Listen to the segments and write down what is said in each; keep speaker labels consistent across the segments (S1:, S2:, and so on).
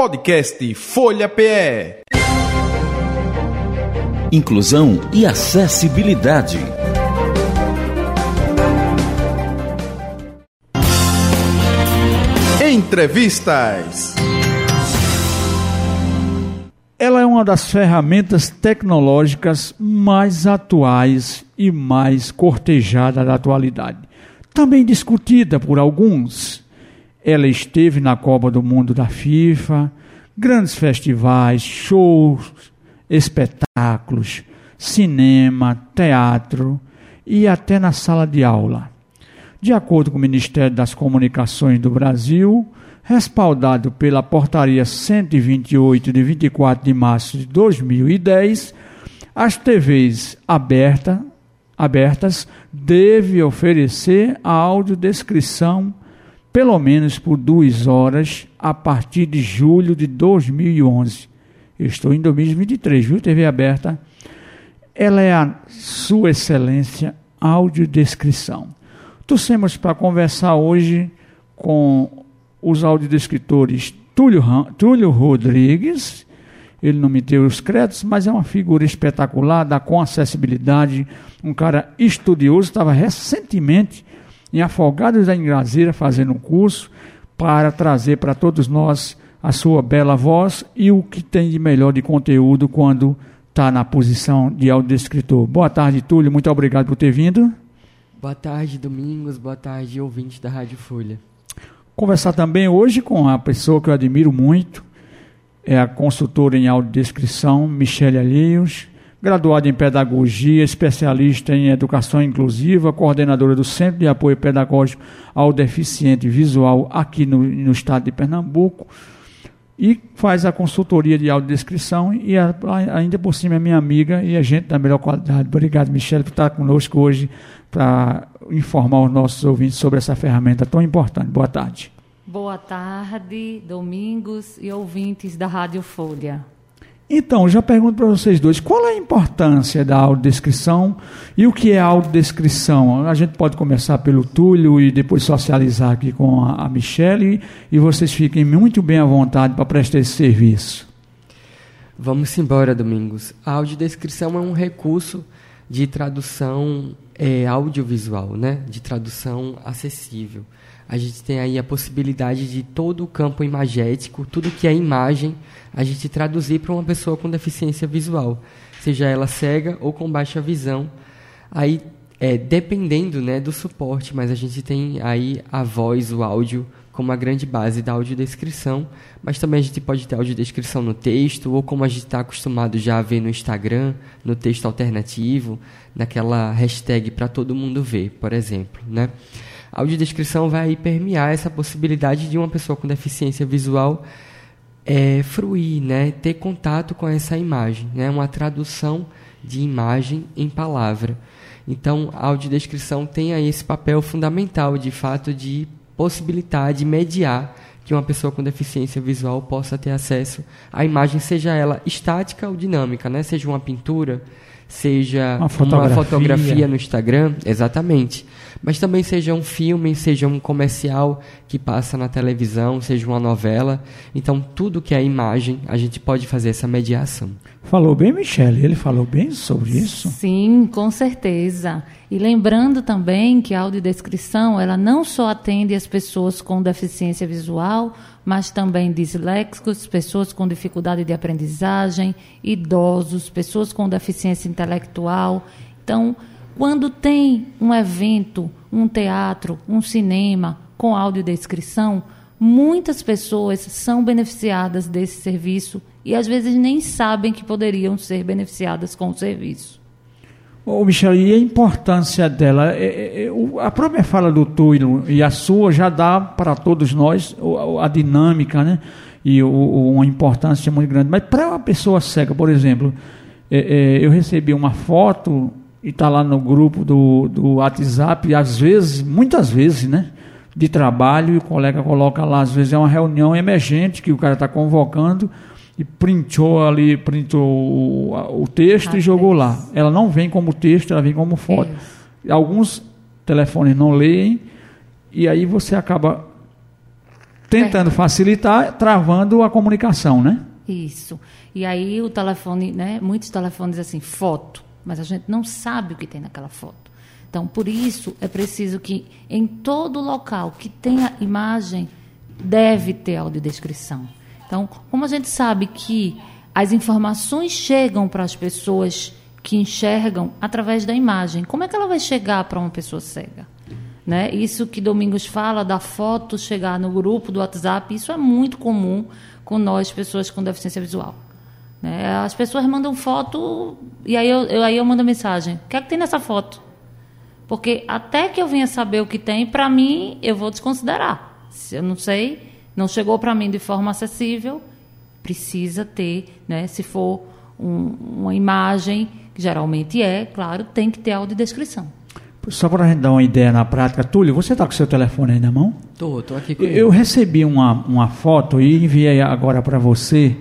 S1: Podcast Folha PE.
S2: Inclusão e acessibilidade.
S1: Entrevistas.
S3: Ela é uma das ferramentas tecnológicas mais atuais e mais cortejada da atualidade. Também discutida por alguns. Ela esteve na Copa do Mundo da FIFA, grandes festivais, shows, espetáculos, cinema, teatro e até na sala de aula. De acordo com o Ministério das Comunicações do Brasil, respaldado pela Portaria 128 de 24 de março de 2010, as TVs aberta, abertas devem oferecer a audiodescrição pelo menos por duas horas a partir de julho de 2011. Eu estou em 2023, viu, TV aberta? Ela é a Sua Excelência Audiodescrição. Torcemos para conversar hoje com os audiodescritores Túlio, Túlio Rodrigues, ele não me deu os créditos, mas é uma figura espetacular, dá com acessibilidade, um cara estudioso, estava recentemente em Afogados da Ingrazeira fazendo um curso para trazer para todos nós a sua bela voz e o que tem de melhor de conteúdo quando está na posição de audiodescritor. Boa tarde, Túlio, muito obrigado por ter vindo.
S4: Boa tarde, Domingos, boa tarde, ouvintes da Rádio Folha.
S3: Conversar também hoje com a pessoa que eu admiro muito, é a consultora em audiodescrição, Michele Alheios, graduada em Pedagogia, especialista em Educação Inclusiva, coordenadora do Centro de Apoio Pedagógico ao Deficiente Visual aqui no, no estado de Pernambuco, e faz a consultoria de audiodescrição e a, ainda por cima é minha amiga e a gente da melhor qualidade. Obrigado, Michele, por estar conosco hoje para informar os nossos ouvintes sobre essa ferramenta tão importante. Boa tarde.
S5: Boa tarde, Domingos e ouvintes da Rádio Folha.
S3: Então, já pergunto para vocês dois, qual é a importância da audiodescrição e o que é audiodescrição? A gente pode começar pelo Túlio e depois socializar aqui com a, Michelle e vocês fiquem muito bem à vontade para prestar esse serviço.
S4: Vamos embora, Domingos. A audiodescrição é um recurso de tradução é, audiovisual, né? de tradução acessível. A gente tem aí a possibilidade de todo o campo imagético, tudo que é imagem, a gente traduzir para uma pessoa com deficiência visual, seja ela cega ou com baixa visão. Aí, é, dependendo né, do suporte, mas a gente tem aí a voz, o áudio, como a grande base da audiodescrição, mas também a gente pode ter audiodescrição no texto, ou como a gente está acostumado já a ver no Instagram, no texto alternativo, naquela hashtag para todo mundo ver, por exemplo. Né? A audiodescrição vai permear essa possibilidade de uma pessoa com deficiência visual é, fruir, né? ter contato com essa imagem, né? uma tradução de imagem em palavra. Então, a audiodescrição tem aí esse papel fundamental, de fato, de possibilitar, de mediar que uma pessoa com deficiência visual possa ter acesso à imagem, seja ela estática ou dinâmica, né? seja uma pintura, seja uma fotografia. uma fotografia no Instagram, exatamente. Mas também seja um filme, seja um comercial que passa na televisão, seja uma novela. Então, tudo que é imagem, a gente pode fazer essa mediação.
S3: Falou bem, Michele? Ele falou bem sobre isso?
S5: Sim, com certeza. E lembrando também que a audiodescrição, ela não só atende as pessoas com deficiência visual, mas também disléxicos, pessoas com dificuldade de aprendizagem, idosos, pessoas com deficiência intelectual. Então, quando tem um evento, um teatro, um cinema com audiodescrição, muitas pessoas são beneficiadas desse serviço e às vezes nem sabem que poderiam ser beneficiadas com o serviço.
S3: Ô, Michel, e a importância dela? É, é, é a própria fala do Túlio e a sua já dá para todos nós a, dinâmica, né? E uma importância muito grande. Mas para uma pessoa cega, por exemplo, é, é, eu recebi uma foto e está lá no grupo do, do WhatsApp, às vezes, muitas vezes, né? De trabalho, e o colega coloca lá, às vezes é uma reunião emergente que o cara está convocando e printou ali, printou o, o texto ah, e jogou lá. Ela não vem como texto, ela vem como foto. Alguns telefones não leem, e aí você acaba tentando facilitar, travando a comunicação, né?
S5: Isso. E aí o telefone, né? Muitos telefones assim, foto, mas a gente não sabe o que tem naquela foto. Então, por isso é preciso que em todo local que tenha imagem deve ter audiodescrição. Então, como a gente sabe que as informações chegam para as pessoas que enxergam através da imagem, como é que ela vai chegar para uma pessoa cega? Né? Isso que Domingos fala da foto chegar no grupo do WhatsApp, isso é muito comum com nós, pessoas com deficiência visual. Né? As pessoas mandam foto e aí eu, eu, aí eu mando mensagem: o que é que tem nessa foto? Porque até que eu venha saber o que tem, para mim, eu vou desconsiderar. Se eu não sei, não chegou para mim de forma acessível, precisa ter, né? se for um, uma imagem, que geralmente é, claro, tem que ter audiodescrição.
S3: Só para a gente dar uma ideia na prática, Túlio, você está com seu telefone aí na mão?
S4: Tô, tô aqui com
S3: Eu recebi uma, uma foto e enviei agora para você.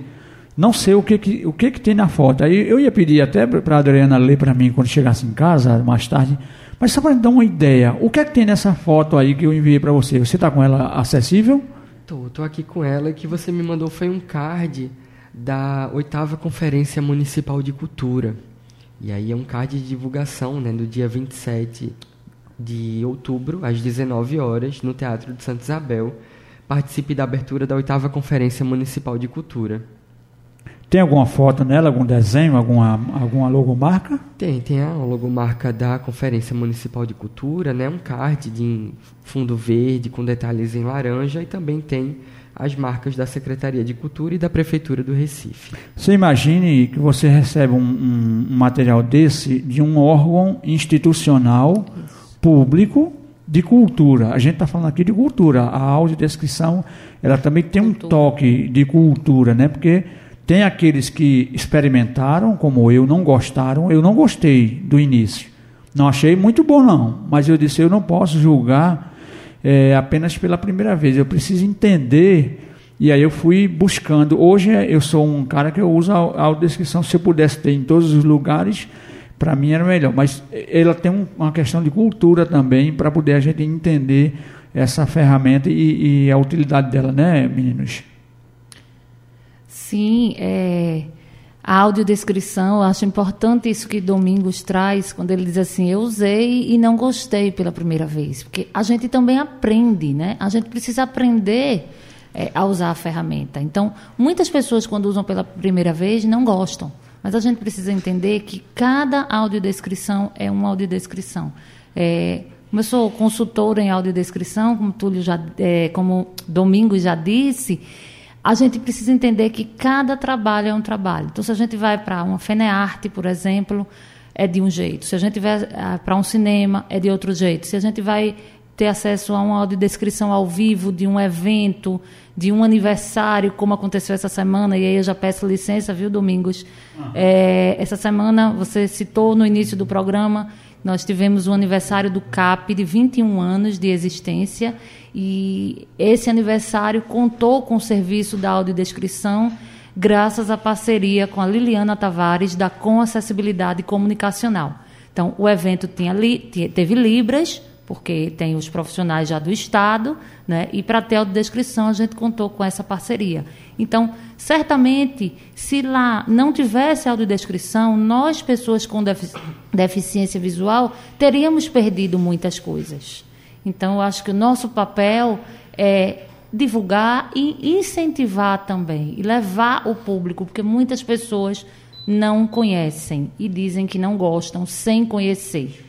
S3: Não sei o que, que, o que, que tem na foto. Aí eu ia pedir até para a Adriana ler para mim quando chegasse em casa, mais tarde. Mas só para dar uma ideia, o que é que tem nessa foto aí que eu enviei para você? Você está com ela acessível?
S4: Tô, tô aqui com ela. que você me mandou foi um card da oitava Conferência Municipal de Cultura. E aí é um card de divulgação, né, do dia 27 de outubro, às 19 horas, no Teatro de Santa Isabel. Participe da abertura da oitava Conferência Municipal de Cultura.
S3: Tem alguma foto nela, algum desenho, alguma, alguma logomarca?
S4: Tem, tem a logomarca da Conferência Municipal de Cultura, né? um card de fundo verde com detalhes em laranja e também tem as marcas da Secretaria de Cultura e da Prefeitura do Recife.
S3: Você imagine que você recebe um, um, um material desse de um órgão institucional público de cultura. A gente está falando aqui de cultura. A audiodescrição ela também tem um toque de cultura, né? Porque tem aqueles que experimentaram, como eu, não gostaram. Eu não gostei do início. Não achei muito bom, não. Mas eu disse, eu não posso julgar é, apenas pela primeira vez. Eu preciso entender. E aí eu fui buscando. Hoje eu sou um cara que eu uso a audiodescrição. Se eu pudesse ter em todos os lugares, para mim era melhor. Mas ela tem um, uma questão de cultura também para poder a gente entender essa ferramenta e, e, a utilidade dela, né, meninos?
S5: Sim, é a audiodescrição, eu acho importante isso que Domingos traz, quando ele diz assim, eu usei e não gostei pela primeira vez. Porque a gente também aprende, né? A gente precisa aprender é, a usar a ferramenta. Então, muitas pessoas, quando usam pela primeira vez, não gostam. Mas a gente precisa entender que cada audiodescrição é uma audiodescrição. É, como eu sou consultora em audiodescrição, como Túlio já, é, como Domingos já disse, a gente precisa entender que cada trabalho é um trabalho. Então, se a gente vai para uma Fenearte, por exemplo, é de um jeito. Se a gente vai ah, para um cinema, é de outro jeito. Se a gente vai ter acesso a uma audiodescrição ao vivo de um evento, de um aniversário, como aconteceu essa semana, e aí eu já peço licença, viu, Domingos? Uhum. É, essa semana, você citou no início do programa, nós tivemos o aniversário do CAP de 21 anos de existência e esse aniversário contou com o serviço da audiodescrição graças à parceria com a Liliana Tavares da Com Acessibilidade Comunicacional. Então, o evento tinha li, teve Libras, porque tem os profissionais já do Estado, né? e para ter audiodescrição a gente contou com essa parceria. Então, certamente, se lá não tivesse audiodescrição, nós, pessoas com defici deficiência visual, teríamos perdido muitas coisas. Então, eu acho que o nosso papel é divulgar e incentivar também, e levar o público, porque muitas pessoas não conhecem e dizem que não gostam sem conhecer.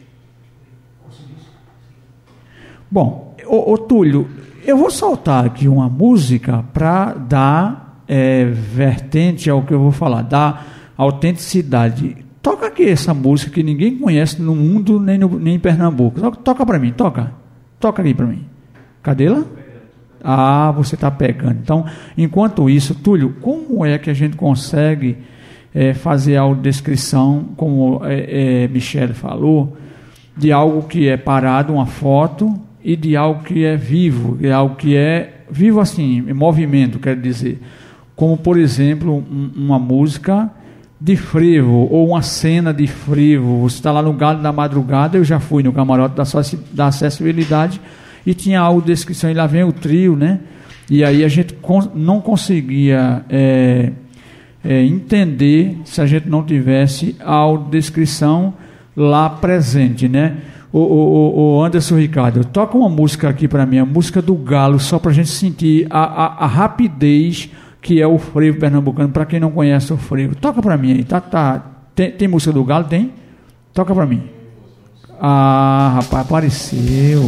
S3: Bom, ô, Túlio, eu vou soltar aqui uma música para dar é, vertente ao que eu vou falar, dar autenticidade. Toca aqui essa música que ninguém conhece no mundo, nem, no, nem em Pernambuco. Toca, toca para mim, toca. Toca ali para mim. Cadê ela? Ah, você está pegando. Então, enquanto isso, Túlio, como é que a gente consegue é, fazer a descrição, como é, é, Michele falou, de algo que é parado, uma foto, e de algo que é vivo, de algo que é vivo assim, em movimento, quer dizer. Como, por exemplo, um, uma música de frevo ou uma cena de frevo. Você está lá no Galo da Madrugada, eu já fui no camarote da, da acessibilidade e tinha algo de descrição, e lá vem o trio, né? E aí a gente não conseguia é, é, entender se a gente não tivesse a audiodescrição lá presente, né? O, o, o Anderson Ricardo, toca uma música aqui para mim, a música do Galo, só para a gente sentir a, a, a, rapidez que é o frevo pernambucano, para quem não conhece o frevo. Toca para mim aí, tá? tá. Tem, tem música do Galo? Tem? Toca para mim. Ah, rapaz, apareceu.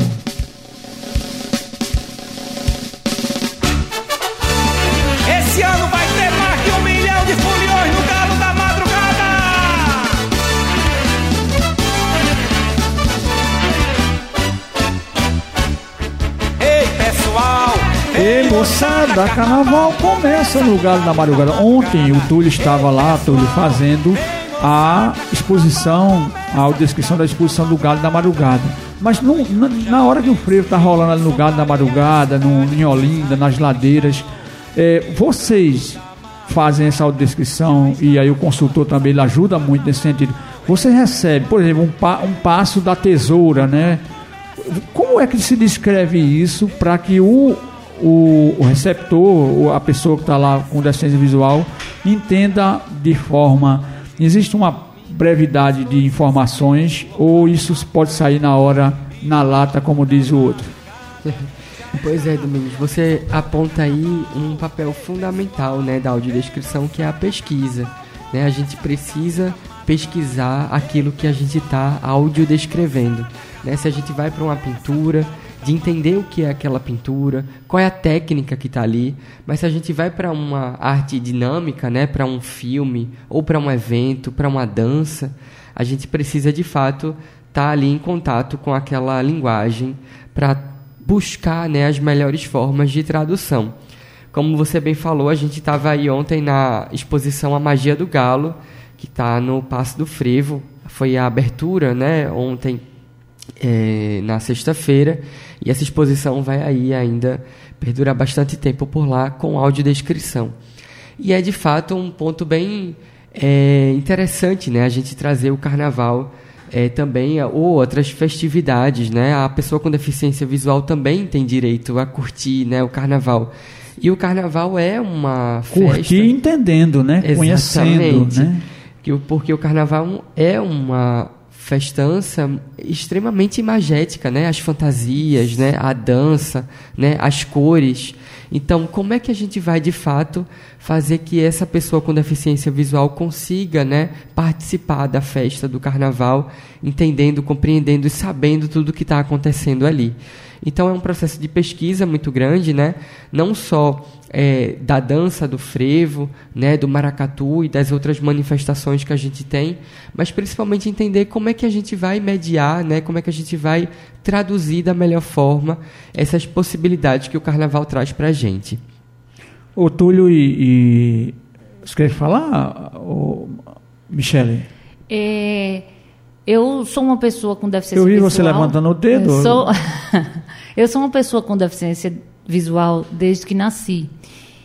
S3: Moçada, carnaval começa no Galo da Madrugada. Ontem o Túlio estava lá, Túlio, fazendo a exposição, a descrição da exposição do Galo da Madrugada. Mas na, na, hora que o freio está rolando ali no Galo da Madrugada, no, em Olinda, nas ladeiras, é, vocês fazem essa audiodescrição e aí o consultor também ele ajuda muito nesse sentido. Você recebe, por exemplo, um, pa, um passo da tesoura, né? Como é que se descreve isso para que o o, o receptor, a pessoa que está lá com deficiência visual, entenda de forma. Existe uma brevidade de informações ou isso pode sair na hora, na lata, como diz o outro?
S4: Pois é, Domingos, você aponta aí um papel fundamental né, da audiodescrição, que é a pesquisa. Né? A gente precisa pesquisar aquilo que a gente está audiodescrevendo. Né? Se a gente vai para uma pintura, de entender o que é aquela pintura, qual é a técnica que está ali. Mas se a gente vai para uma arte dinâmica, né, para um filme ou para um evento, para uma dança, a gente precisa de fato estar tá ali em contato com aquela linguagem para buscar né, as melhores formas de tradução. Como você bem falou, a gente estava aí ontem na exposição A Magia do Galo, que está no Passo do Frevo. Foi a abertura, né, ontem é, na sexta-feira. E essa exposição vai aí ainda perdurar bastante tempo por lá com audiodescrição. E é de fato um ponto bem é, interessante né, a gente trazer o carnaval é, também ou outras festividades. Né? A pessoa com deficiência visual também tem direito a curtir né, o carnaval. E o carnaval é uma
S3: festa. Curtir entendendo, né? Conhecendo. Né?
S4: Porque o carnaval é uma festança extremamente imagética, né? As fantasias, né? A dança, né? As cores. Então, como é que a gente vai de fato fazer que essa pessoa com deficiência visual consiga, né, participar da festa do carnaval, entendendo, compreendendo e sabendo tudo o que está acontecendo ali? Então, é um processo de pesquisa muito grande, né? Não só é, da dança do frevo, né, do maracatu e das outras manifestações que a gente tem, mas principalmente entender como é que a gente vai mediar, né, como é que a gente vai traduzir da melhor forma essas possibilidades que o carnaval traz para a gente.
S3: O Túlio e, e... Você quer falar, o Michele?
S5: É, eu sou uma pessoa com deficiência
S3: visual.
S5: Eu
S3: vi você levantando o dedo.
S5: Eu sou, eu sou uma pessoa com deficiência visual desde que nasci.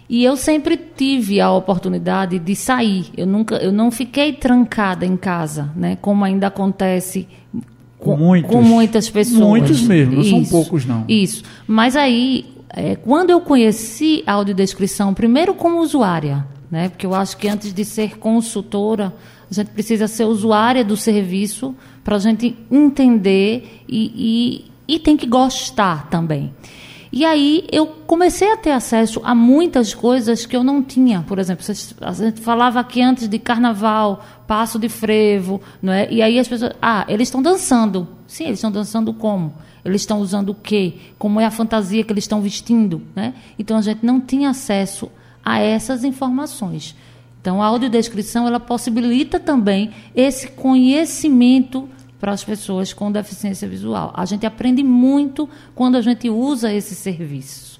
S5: E eu sempre tive a oportunidade de sair. Eu nunca, eu não fiquei trancada em casa, né? Como ainda acontece com, Muitos, com muitas pessoas.
S3: Muitos mesmo, não Isso, são poucos não.
S5: Isso. Mas aí, é, quando eu conheci a audiodescrição, primeiro como usuária, né? Porque eu acho que antes de ser consultora, a gente precisa ser usuária do serviço para a gente entender e, e, e tem que gostar também. E aí eu comecei a ter acesso a muitas coisas que eu não tinha. Por exemplo, a gente falava aqui antes de carnaval, passo de frevo, não é? E aí as pessoas, ah, eles estão dançando. Sim, eles estão dançando como? Eles estão usando o quê? Como é a fantasia que eles estão vestindo, né? Então a gente não tinha acesso a essas informações. Então a audiodescrição ela possibilita também esse conhecimento para as pessoas com deficiência visual. A gente aprende muito quando a gente usa esse serviço.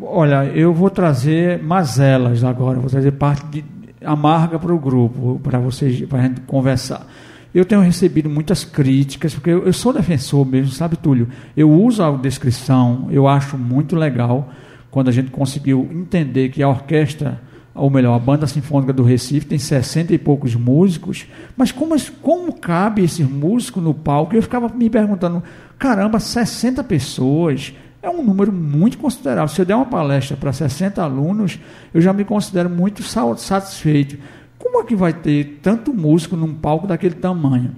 S3: Olha, eu vou trazer mazelas agora, vou trazer parte de, amarga para o grupo, para vocês, para a gente conversar. Eu tenho recebido muitas críticas, porque eu, sou defensor mesmo, sabe, Túlio? Eu uso a descrição, eu acho muito legal quando a gente conseguiu entender que a orquestra ou melhor, a Banda Sinfônica do Recife tem 60 e poucos músicos, mas como, como cabe esses músicos no palco? Eu ficava me perguntando, caramba, 60 pessoas, é um número muito considerável. Se eu der uma palestra para 60 alunos, eu já me considero muito satisfeito. Como é que vai ter tanto músico num palco daquele tamanho?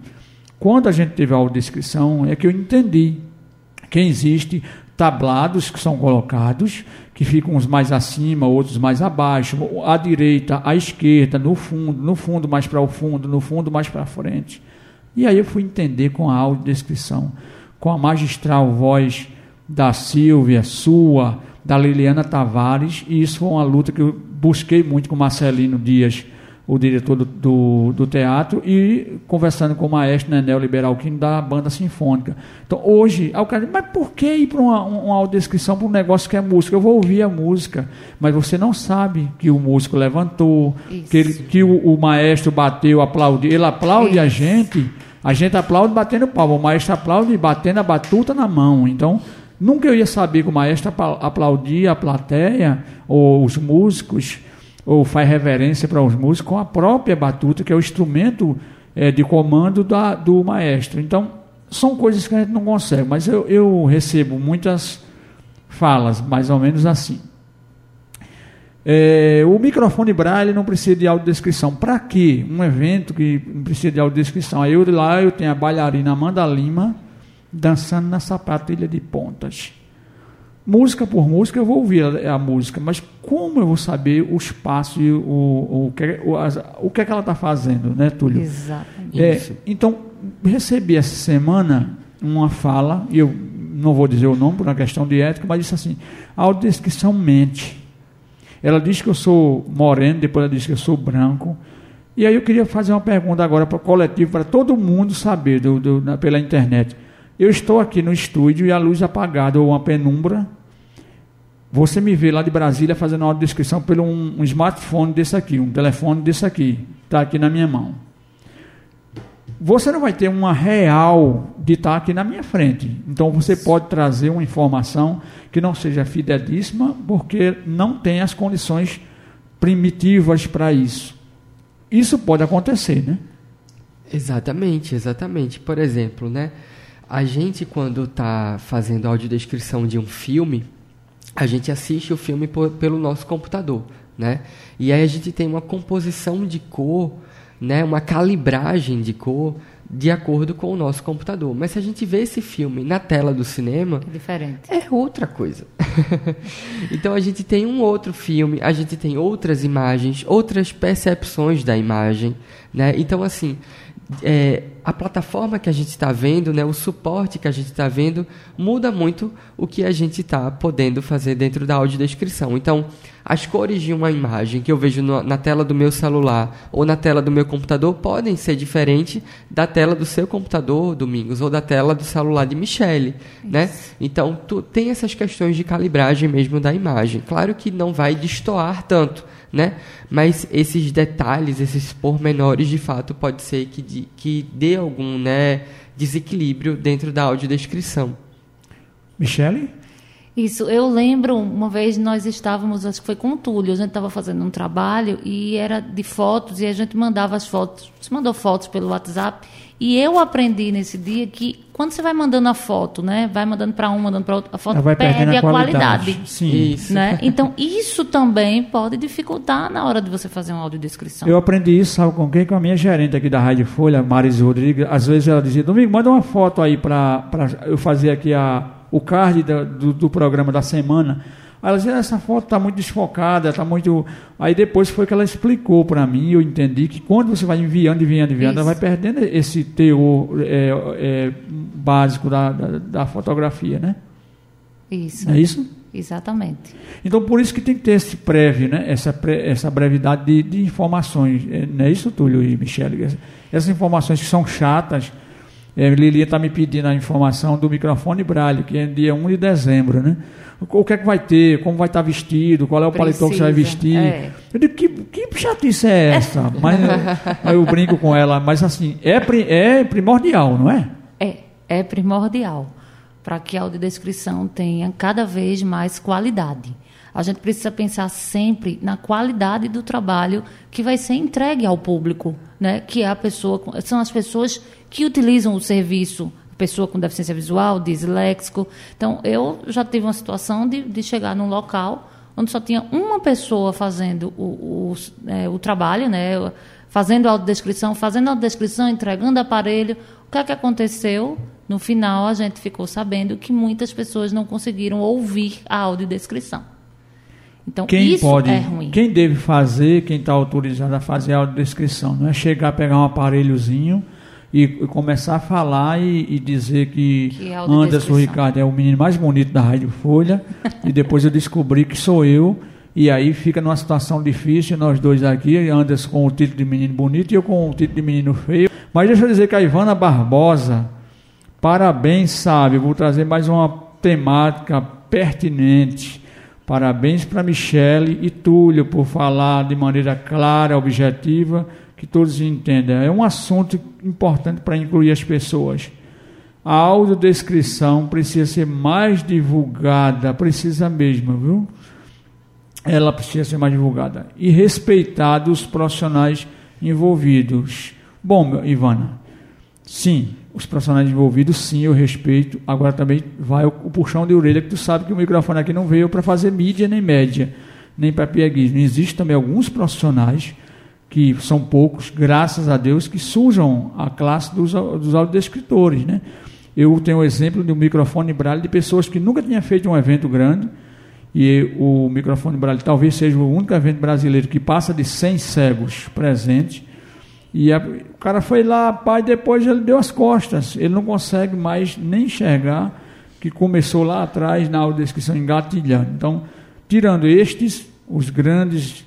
S3: Quando a gente teve a audiodescrição, é que eu entendi que existe tablados que são colocados, que ficam uns mais acima, outros mais abaixo, à direita, à esquerda, no fundo, no fundo mais para o fundo, no fundo mais para frente. E aí eu fui entender com a audiodescrição, com a magistral voz da Silvia, sua, da Liliana Tavares, e isso foi uma luta que eu busquei muito com Marcelino Dias, o diretor do, do, do, teatro, e conversando com o maestro Nenel Liberalquim da banda sinfônica. Então, hoje, o cara diz, mas por que ir para uma, uma audiodescrição para um negócio que é música? Eu vou ouvir a música, mas você não sabe que o músico levantou, Isso. que, ele, que o, o, maestro bateu, aplaudiu. Ele aplaude Isso. a gente, a gente aplaude batendo palma, o maestro aplaude batendo a batuta na mão. Então, nunca eu ia saber que o maestro aplaudia a plateia, ou os músicos, ou faz reverência para os músicos com a própria batuta, que é o instrumento é, de comando da, do maestro. Então, são coisas que a gente não consegue, mas eu, eu recebo muitas falas, mais ou menos assim. É, o microfone braille não precisa de audiodescrição. Para quê? Um evento que não precisa de audiodescrição. Aí eu lá eu tenho a bailarina Amanda Lima dançando na sapatilha de pontas música por música eu vou ouvir a, a, música, mas como eu vou saber o espaço e o, o, o, que, o, as, o que é que ela está fazendo, né, Túlio?
S5: Exatamente.
S3: É, então, recebi essa semana uma fala, e eu não vou dizer o nome por uma questão de ética, mas disse assim, a audiodescrição mente. Ela diz que eu sou moreno, depois ela diz que eu sou branco, e aí eu queria fazer uma pergunta agora para o coletivo, para todo mundo saber do, do, na, pela internet. Eu estou aqui no estúdio e a luz apagada ou uma penumbra. Você me vê lá de Brasília fazendo uma descrição pelo um, um smartphone desse aqui, um telefone desse aqui, está aqui na minha mão. Você não vai ter uma real de estar tá aqui na minha frente. Então você pode trazer uma informação que não seja fidelíssima, porque não tem as condições primitivas para isso. Isso pode acontecer, né?
S4: Exatamente, exatamente. Por exemplo, né? A gente, quando está fazendo audiodescrição de um filme, a gente assiste o filme por, pelo nosso computador, né? E aí a gente tem uma composição de cor, né? Uma calibragem de cor de acordo com o nosso computador. Mas se a gente vê esse filme na tela do cinema,
S5: é diferente.
S4: É outra coisa. então a gente tem um outro filme, a gente tem outras imagens, outras percepções da imagem, né? Então assim, é, a plataforma que a gente está vendo, né, o suporte que a gente está vendo, muda muito o que a gente está podendo fazer dentro da audiodescrição. Então, as cores de uma imagem que eu vejo no, na tela do meu celular ou na tela do meu computador podem ser diferentes da tela do seu computador, Domingos, ou da tela do celular de Michele. Né? Então, tu, tem essas questões de calibragem mesmo da imagem. Claro que não vai destoar tanto, né? Mas esses detalhes, esses pormenores, de fato, pode ser que, de, que dê algum né, desequilíbrio dentro da audiodescrição.
S3: Michele?
S5: Isso, eu lembro, uma vez nós estávamos, acho que foi com o Túlio, a gente estava fazendo um trabalho e era de fotos e a gente mandava as fotos, você mandou fotos pelo WhatsApp e eu aprendi nesse dia que quando você vai mandando a foto, né, vai mandando para um, mandando para outro, a foto perde a, a qualidade. qualidade.
S3: Sim. Isso.
S5: Né? Então, isso também pode dificultar na hora de você fazer uma audiodescrição.
S3: Eu aprendi isso, sabe com quem? Com a minha gerente aqui da Rádio Folha, Maris Rodrigues. Às vezes ela dizia, Domingo, manda uma foto aí para eu fazer aqui a, o card do, do, do programa da semana. Aí ela dizia, essa foto está muito desfocada, está muito. Aí depois foi que ela explicou para mim, eu entendi que quando você vai enviando, enviando, enviando, ela vai perdendo esse teor é, é, básico da, da, da, fotografia, né?
S5: Isso.
S3: É isso?
S5: Exatamente.
S3: Então, por isso que tem que ter esse prévio, né? essa, pre, essa brevidade de, de informações. É, não é isso, Túlio e Michele? Essas informações que são chatas. É, Lilia está me pedindo a informação do microfone Braille, que é dia 1 de dezembro, né? o que é que vai ter, como vai estar vestido, qual é o Precisa, paletó que você vai vestir. É. Eu digo, que, que chatice é essa? Mas eu, eu brinco com ela, mas assim, é, é primordial, não é?
S5: É, é primordial para que a audiodescrição tenha cada vez mais qualidade. A gente precisa pensar sempre na qualidade do trabalho que vai ser entregue ao público, né? Que é a pessoa, são as pessoas que utilizam o serviço pessoa com deficiência visual, disléxico. Então, eu já tive uma situação de, de chegar num local onde só tinha uma pessoa fazendo o, o, é, o trabalho, né? fazendo autodescrição, fazendo autodescrição, entregando aparelho. O que é que aconteceu? No final, a gente ficou sabendo que muitas pessoas não conseguiram ouvir a audiodescrição. Então,
S3: quem
S5: isso
S3: pode,
S5: é ruim.
S3: Quem deve fazer, quem está autorizado a fazer a audiodescrição, não é chegar, pegar um aparelhozinho e, e começar a falar e, e dizer que,
S5: Que é
S3: Anderson. Ricardo é o menino mais bonito da Rádio Folha e depois eu descobri que sou eu e aí fica numa situação difícil, nós dois aqui, Anderson com o título de menino bonito e eu com o título de menino feio. Mas deixa eu dizer que a Ivana Barbosa, parabéns, sabe, vou trazer mais uma temática pertinente. Parabéns para Michele e Túlio por falar de maneira clara, objetiva, que todos entendam. É um assunto importante para incluir as pessoas. A audiodescrição precisa ser mais divulgada, precisa mesmo, viu? Ela precisa ser mais divulgada. E respeitar os profissionais envolvidos. Bom, Ivana, sim, os profissionais envolvidos, sim, eu respeito. Agora também vai o, o puxão de orelha, que tu sabe que o microfone aqui não veio para fazer mídia nem média, nem para pieguismo. Existem também alguns profissionais, que são poucos, graças a Deus, que sujam a classe dos, dos audiodescritores, né? Eu tenho o exemplo de um microfone braille de pessoas que nunca tinham feito um evento grande, e o microfone braille talvez seja o único evento brasileiro que passa de 100 cegos presentes, e a- o cara foi lá, pai, depois ele deu as costas. Ele não consegue mais nem enxergar que começou lá atrás na audiodescrição engatilhando. Então, tirando estes, os grandes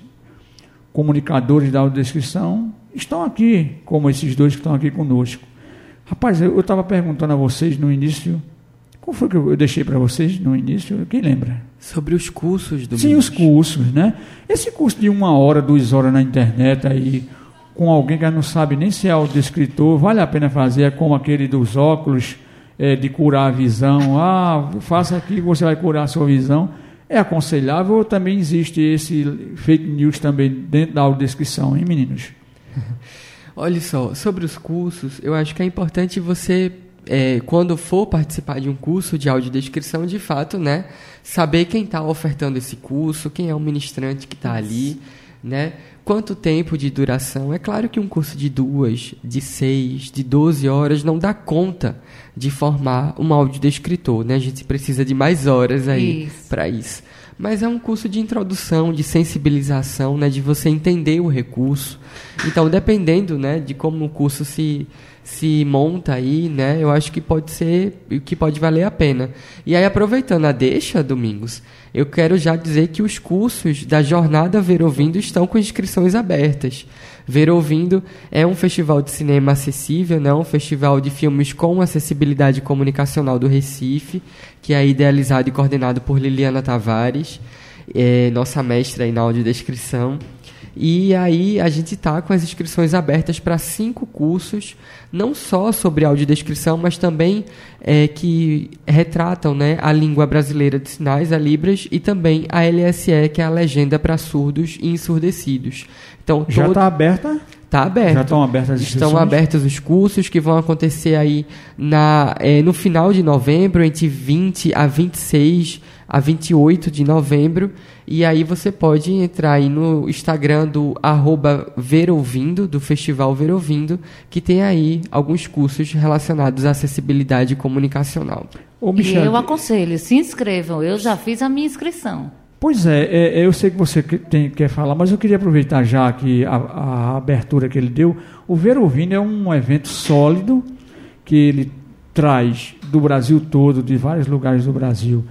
S3: comunicadores da audiodescrição estão aqui, como esses dois que estão aqui conosco. Rapaz, eu estava perguntando a vocês no início, qual foi que eu eu deixei para vocês no início? Quem lembra?
S4: Sobre os cursos do
S3: Sim, os cursos, né? Esse curso de uma hora, duas horas na internet aí, com alguém que não sabe nem se é audiodescritor, vale a pena fazer, é como aquele dos óculos, é, de curar a visão. Ah, faça aqui que você vai curar a sua visão. É aconselhável ou também existe esse fake news também dentro da audiodescrição, hein, meninos?
S4: Olha só, sobre os cursos, eu acho que é importante você, é, quando for participar de um curso de audiodescrição, de fato, né, saber quem está ofertando esse curso, quem é o ministrante que está ali, né, quanto tempo de duração. É claro que um curso de duas, de seis, de 12 horas não dá conta de formar um audiodescritor, né, a gente precisa de mais horas aí para isso. Mas é um curso de introdução, de sensibilização, né, de você entender o recurso. Então, dependendo, né, de como o curso se se monta aí, né, eu acho que pode ser, que pode valer a pena. E aí, aproveitando a deixa, Domingos, eu quero já dizer que os cursos da Jornada Ver Ouvindo estão com inscrições abertas. Ver Ouvindo é um festival de cinema acessível, né? um festival de filmes com acessibilidade comunicacional do Recife, que é idealizado e coordenado por Liliana Tavares, é, nossa mestra aí na audiodescrição. E aí a gente está com as inscrições abertas para cinco cursos, não só sobre audiodescrição, mas também é, que retratam né, a língua brasileira de sinais, a Libras, e também a LSE, que é a legenda para surdos e ensurdecidos. Então,
S3: Já
S4: todo-
S3: está aberta?
S4: Tá aberto.
S3: Já estão abertas as
S4: Estão
S3: inscrições?
S4: abertos os cursos que vão acontecer aí na, eh, no final de novembro, entre 20 a 26 a 28 de novembro. E aí você pode entrar aí no Instagram do arroba Verouvindo, do Festival Verouvindo, que tem aí alguns cursos relacionados à acessibilidade comunicacional.
S3: Ô,
S5: E
S3: Michele,
S5: eu aconselho, se inscrevam. Eu já fiz a minha inscrição.
S3: Pois é, é, eu sei que você tem, quer falar, mas eu queria aproveitar já que a, a abertura que ele deu. O Ver Ouvindo é um evento sólido que ele traz do Brasil todo, de vários lugares do Brasil,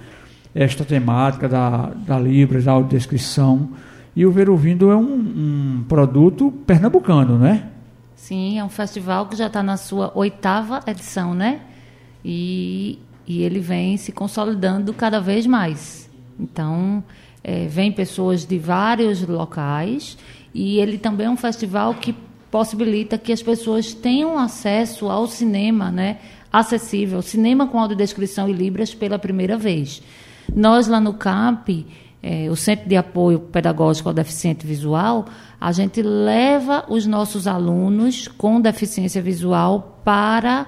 S3: esta temática da, da Libras, da audiodescrição. E o Ver Ouvindo é um, um produto pernambucano, não é?
S5: Sim, é um festival que já está na sua oitava edição, né? E, e ele vem se consolidando cada vez mais. Então, eh, vem pessoas de vários locais e ele também é um festival que possibilita que as pessoas tenham acesso ao cinema, né? Acessível, cinema com audiodescrição e libras pela primeira vez. Nós lá no CAMP, eh, o Centro de Apoio Pedagógico ao Deficiente Visual, a gente leva os nossos alunos com deficiência visual para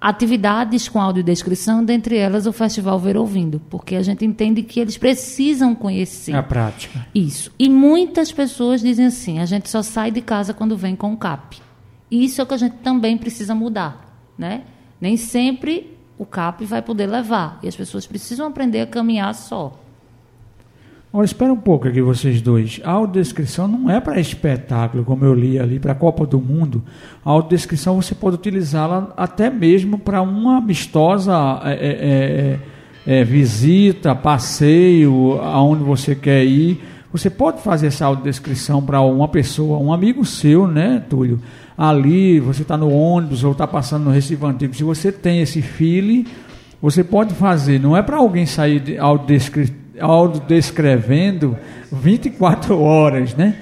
S5: atividades com audiodescrição, dentre elas o Festival Ver Ouvindo, porque a gente entende que eles precisam conhecer.
S3: É a prática.
S5: Isso. E muitas pessoas dizem assim: a gente só sai de casa quando vem com o CAP. Isso é o que a gente também precisa mudar. Né? Nem sempre o CAP vai poder levar. E as pessoas precisam aprender a caminhar só.
S3: Agora, espera um pouco aqui, vocês dois. A audiodescrição não é para espetáculo, como eu li ali, para a Copa do Mundo. A audiodescrição você pode utilizá-la até mesmo para uma amistosa é, é, é, é, visita, passeio, aonde você quer ir. Você pode fazer essa audiodescrição para uma pessoa, um amigo seu, né, Túlio? Ali, você está no ônibus ou está passando no Recife Antigo. Se você tem esse feeling, você pode fazer. Não é para alguém sair de audiodescrição audiodescrevendo 24 horas, né?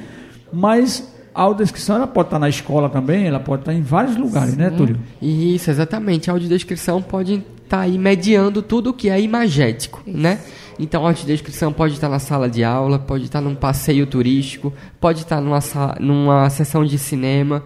S3: Mas a audiodescrição ela pode estar na escola também, ela pode estar em vários lugares, né, Sim. né, Túlio?
S4: Isso, exatamente. A audiodescrição pode estar aí mediando tudo o que é imagético, Isso. né? Então, a audiodescrição pode estar na sala de aula, pode estar num passeio turístico, pode estar numa, numa sessão de cinema,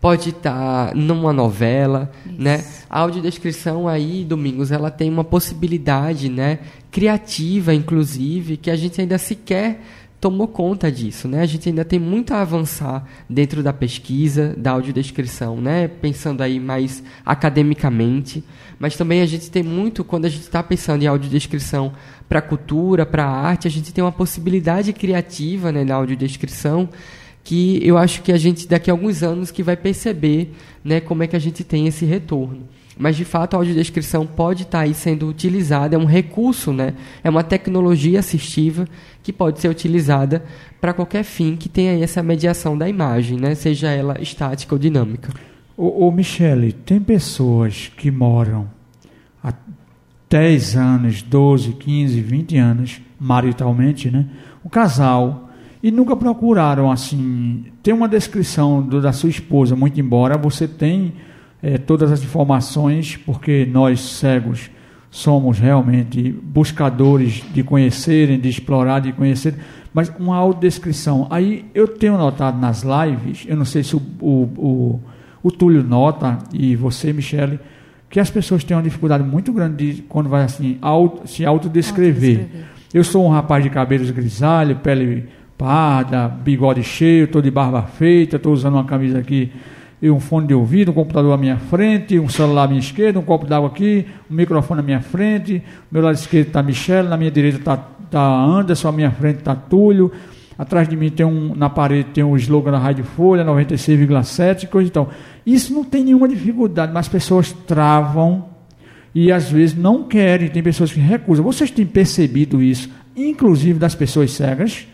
S4: pode estar numa novela, Isso. né? A audiodescrição aí, Domingos, ela tem uma possibilidade, né, criativa inclusive, que a gente ainda sequer tomou conta disso, né? A gente ainda tem muito a avançar dentro da pesquisa, da audiodescrição, né? Pensando aí mais academicamente, mas também a gente tem muito quando a gente está pensando em audiodescrição para cultura, para arte, a gente tem uma possibilidade criativa, né, na audiodescrição que eu acho que a gente daqui a alguns anos que vai perceber né, como é que a gente tem esse retorno. Mas de fato a audiodescrição pode estar tá aí sendo utilizada, é um recurso, né? é uma tecnologia assistiva que pode ser utilizada para qualquer fim que tenha essa mediação da imagem, né? seja ela estática ou dinâmica.
S3: Ô, ô Michele, tem pessoas que moram há 10 anos, 12, 15, 20 anos, maritalmente, né? O casal e nunca procuraram assim ter uma descrição do, da sua esposa, muito embora você tenha é, todas as informações, porque nós cegos somos realmente buscadores de conhecerem, de explorar, de conhecer, mas uma audiodescrição. Aí eu tenho notado nas lives, eu não sei se o, o, o, o Túlio nota, e você, Michele, que as pessoas têm uma dificuldade muito grande de, quando vai assim, auto, se autodescrever. Auto eu sou um rapaz de cabelos grisalhos, pele parda, bigode cheio, estou de barba feita, estou usando uma camisa aqui e um fone de ouvido, um computador à minha frente, um celular à minha esquerda, um copo d'água aqui, um microfone à minha frente, meu lado esquerdo está Michele, na minha direita está tá Anderson, à minha frente está Túlio, atrás de mim tem um, na parede tem um slogan da Rádio Folha, 96,7, coisa e tal. Isso não tem nenhuma dificuldade, mas as pessoas travam e às vezes não querem, tem pessoas que recusam. Vocês têm percebido isso, inclusive das pessoas cegas?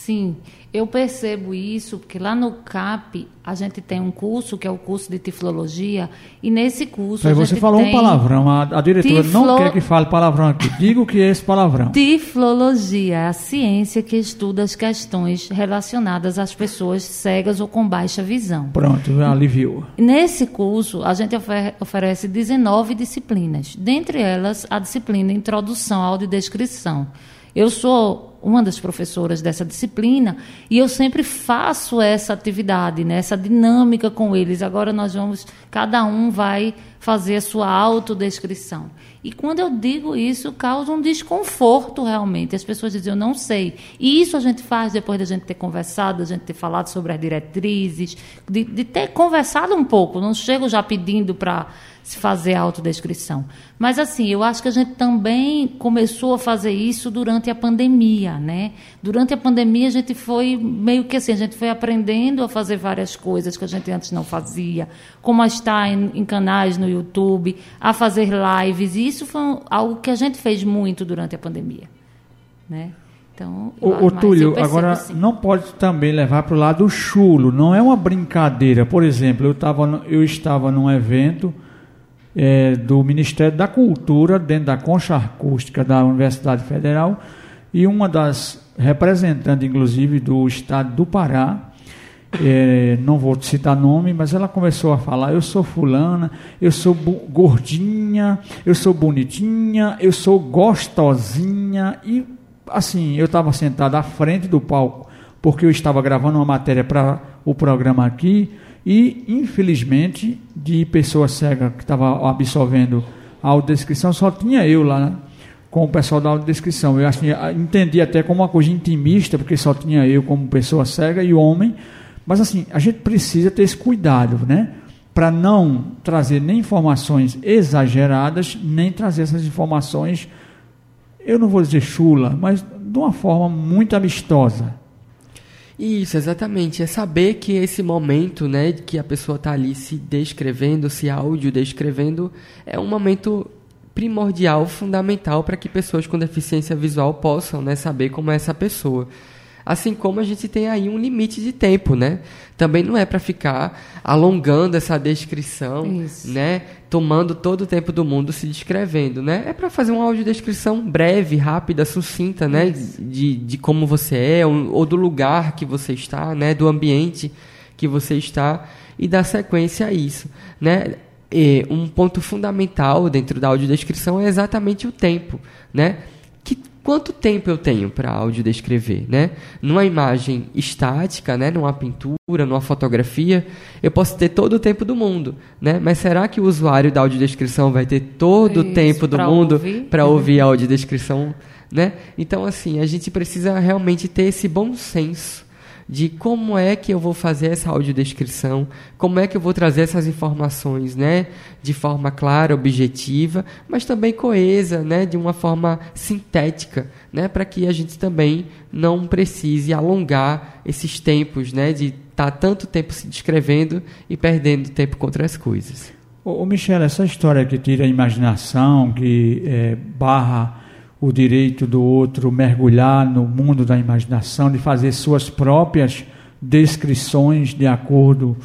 S5: Sim, eu percebo isso porque lá no CAP a gente tem um curso que é o curso de tiflologia e nesse curso
S3: Aí você falou um palavrão, a, a diretora tiflo... não quer que fale palavrão aqui. Diga o que é esse palavrão.
S5: Tiflologia é a ciência que estuda as questões relacionadas às pessoas cegas ou com baixa visão.
S3: Pronto, aliviou.
S5: Nesse curso a gente ofer oferece 19 disciplinas, dentre elas a disciplina Introdução à Audiodescrição. Eu sou uma das professoras dessa disciplina, e eu sempre faço essa atividade, né, essa dinâmica com eles. Agora nós vamos, cada um vai fazer a sua autodescrição. E quando eu digo isso, causa um desconforto realmente. As pessoas dizem, eu não sei. E isso a gente faz depois da gente ter conversado, da gente ter falado sobre as diretrizes, de, de ter conversado um pouco. Não chego já pedindo para se fazer a autodescrição. Mas assim, eu acho que a gente também começou a fazer isso durante a pandemia, né? Durante a pandemia a gente foi meio que assim, a gente foi aprendendo a fazer várias coisas que a gente antes não fazia, como a estar em, em canais no YouTube, a fazer lives, e isso foi algo que a gente fez muito durante a pandemia, né?
S3: Então, o, o Túlio, agora assim. não pode também levar para o lado chulo, não é uma brincadeira. Por exemplo, eu, tava, eu estava num evento é, do Ministério da Cultura, dentro da concha acústica da Universidade Federal, e uma das representantes, inclusive, do estado do Pará, é, não vou citar nome, mas ela começou a falar: eu sou fulana, eu sou gordinha, eu sou bonitinha, eu sou gostosinha. E assim, eu estava sentado à frente do palco, porque eu estava gravando uma matéria para o programa aqui, E, infelizmente, de pessoa cega que estava absorvendo a audiodescrição, só tinha eu lá né, com o pessoal da audiodescrição. Eu acho, entendi até como uma coisa intimista, porque só tinha eu como pessoa cega e homem. Mas, assim, a gente precisa ter esse cuidado, né? Para não trazer nem informações exageradas, nem trazer essas informações, eu não vou dizer chula, mas de uma forma muito amistosa.
S4: Isso, exatamente. É saber que esse momento, né, que a pessoa está ali se descrevendo, se áudio descrevendo, é um momento primordial, fundamental para que pessoas com deficiência visual possam, né, saber como é essa pessoa. Assim como a gente tem aí um limite de tempo, né? Também não é para ficar alongando essa descrição, Isso. né? Tomando todo o tempo do mundo se descrevendo, né? É para fazer uma audiodescrição breve, rápida, sucinta, né? De, de como você é, ou, ou do lugar que você está, né? Do ambiente que você está e dar sequência a isso, né? E um ponto fundamental dentro da audiodescrição é exatamente o tempo, né? Quanto tempo eu tenho para audiodescrever, né? Numa imagem estática, né, numa pintura, numa fotografia, eu posso ter todo o tempo do mundo, né? Mas será que o usuário da audiodescrição vai ter todo Isso, o tempo do mundo para ouvir a audiodescrição, né? Então assim, a gente precisa realmente ter esse bom senso de como é que eu vou fazer essa audiodescrição, como é que eu vou trazer essas informações, né, de forma clara, objetiva, mas também coesa, né, de uma forma sintética, né, para que a gente também não precise alongar esses tempos, né, de estar tá tanto tempo se descrevendo e perdendo tempo com outras coisas.
S3: Ô, ô Michel, essa história que tira a imaginação, que é, barra o direito do outro mergulhar no mundo da imaginação, de fazer suas próprias descrições de acordo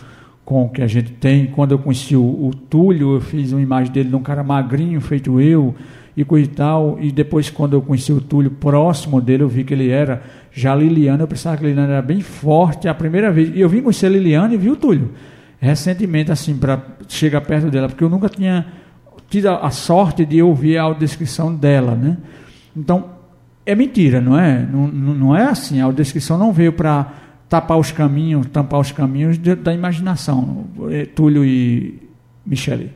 S3: com o que a gente tem. Quando eu conheci o, o Túlio, eu fiz uma imagem dele de um cara magrinho, feito eu, e e tal. E depois, quando eu conheci o Túlio próximo dele, eu vi que ele era já Liliana. Eu pensava que a Liliana era bem forte. A primeira vez, e eu vim conhecer a Liliana e vi o Túlio. Recentemente, assim, para chegar perto dela, porque eu nunca tinha tido a sorte de ouvir a descrição dela, né? Então, é mentira, não é? Não, não é assim. A descrição não veio para tapar os caminhos, tampar os caminhos de, da imaginação. É, Túlio e Michele.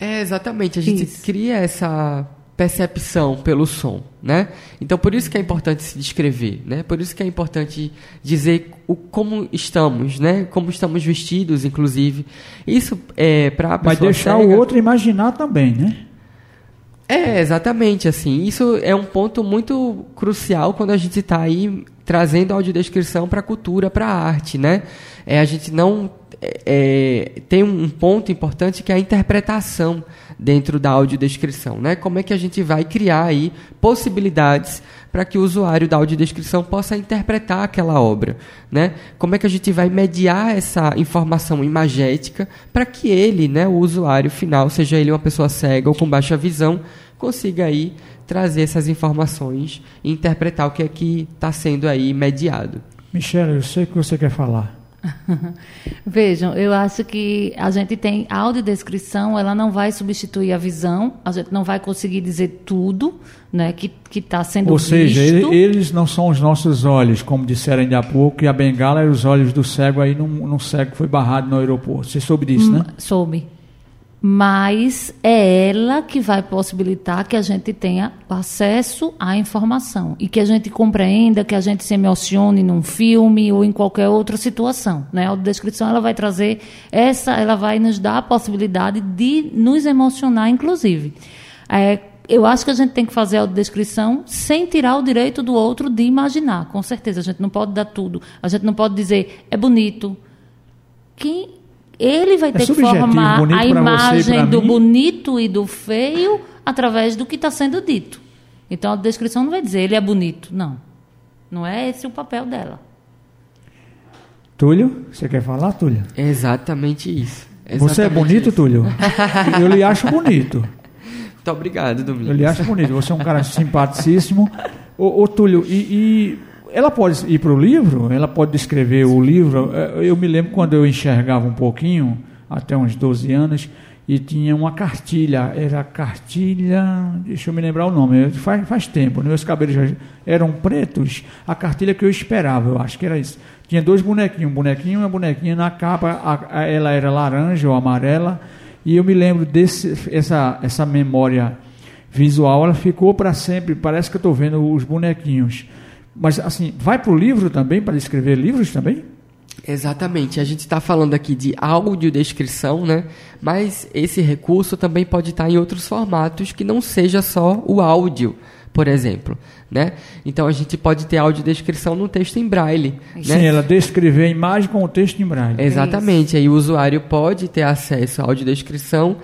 S4: É, exatamente. A gente isso. cria essa percepção pelo som, né? Então, por isso que é importante se descrever, né? Por isso que é importante dizer o, como estamos, né? Como estamos vestidos, inclusive. Isso é para a pessoa
S3: Mas deixar cega... o outro imaginar também, né?
S4: É, exatamente, assim. Isso é um ponto muito crucial quando a gente está aí trazendo audiodescrição para a cultura, para a arte, né? É, a gente não é, é, tem um ponto importante que é a interpretação dentro da audiodescrição, né? Como é que a gente vai criar aí possibilidades para que o usuário da audiodescrição possa interpretar aquela obra, né? Como é que a gente vai mediar essa informação imagética para que ele, né, o usuário final, seja ele uma pessoa cega ou com baixa visão, consiga aí trazer essas informações e interpretar o que é que está sendo aí mediado.
S3: Michelle, eu sei o que você quer falar.
S5: Vejam, eu acho que a gente tem a audiodescrição, ela não vai substituir a visão, a gente não vai conseguir dizer tudo né, que está sendo
S3: Ou
S5: visto.
S3: seja, ele, eles não são os nossos olhos, como disseram ainda há pouco, e a bengala é os olhos do cego aí num, num cego que foi barrado no aeroporto. Você soube disso, hum, né?
S5: Soube mas é ela que vai possibilitar que a gente tenha acesso à informação e que a gente compreenda, que a gente se emocione num filme ou em qualquer outra situação. Né? A descrição ela vai trazer essa, ela vai nos dar a possibilidade de nos emocionar, inclusive. É, eu acho que a gente tem que fazer a descrição sem tirar o direito do outro de imaginar, com certeza. A gente não pode dar tudo. A gente não pode dizer é bonito. Quem ele vai é ter que formar a imagem do mim. bonito e do feio através do que está sendo dito. Então a descrição não vai dizer ele é bonito. Não. Não é esse o papel dela.
S3: Túlio, você quer falar, Túlio?
S4: É exatamente isso.
S3: Exatamente você é bonito, isso. Túlio? Eu lhe acho bonito.
S4: Muito obrigado, Domingos.
S3: Eu lhe acho bonito. Você é um cara simpaticíssimo. Ô, ô Túlio, e, e ela pode ir para o livro, ela pode descrever o livro. É, eu me lembro quando eu enxergava um pouquinho, até uns 12 anos, e tinha uma cartilha, era cartilha, deixa eu me lembrar o nome, faz, faz tempo, né? meus cabelos já eram pretos, a cartilha que eu esperava, eu acho que era isso. tinha dois bonequinhos, um bonequinho e uma bonequinha na capa, a, a, ela era laranja ou amarela, e eu me lembro desse essa essa memória visual, ela ficou para sempre, parece que eu estou vendo os bonequinhos. Mas assim, vai para o livro também, para escrever livros também?
S4: Exatamente. A gente está falando aqui de audiodescrição, né? Mas esse recurso também pode estar em outros formatos que não seja só o áudio, por exemplo, né? Então a gente pode ter audiodescrição no texto em braille.
S3: Né? Sim, ela descrever a imagem com o texto em braille.
S4: Exatamente. Aí o usuário pode ter acesso à audiodescrição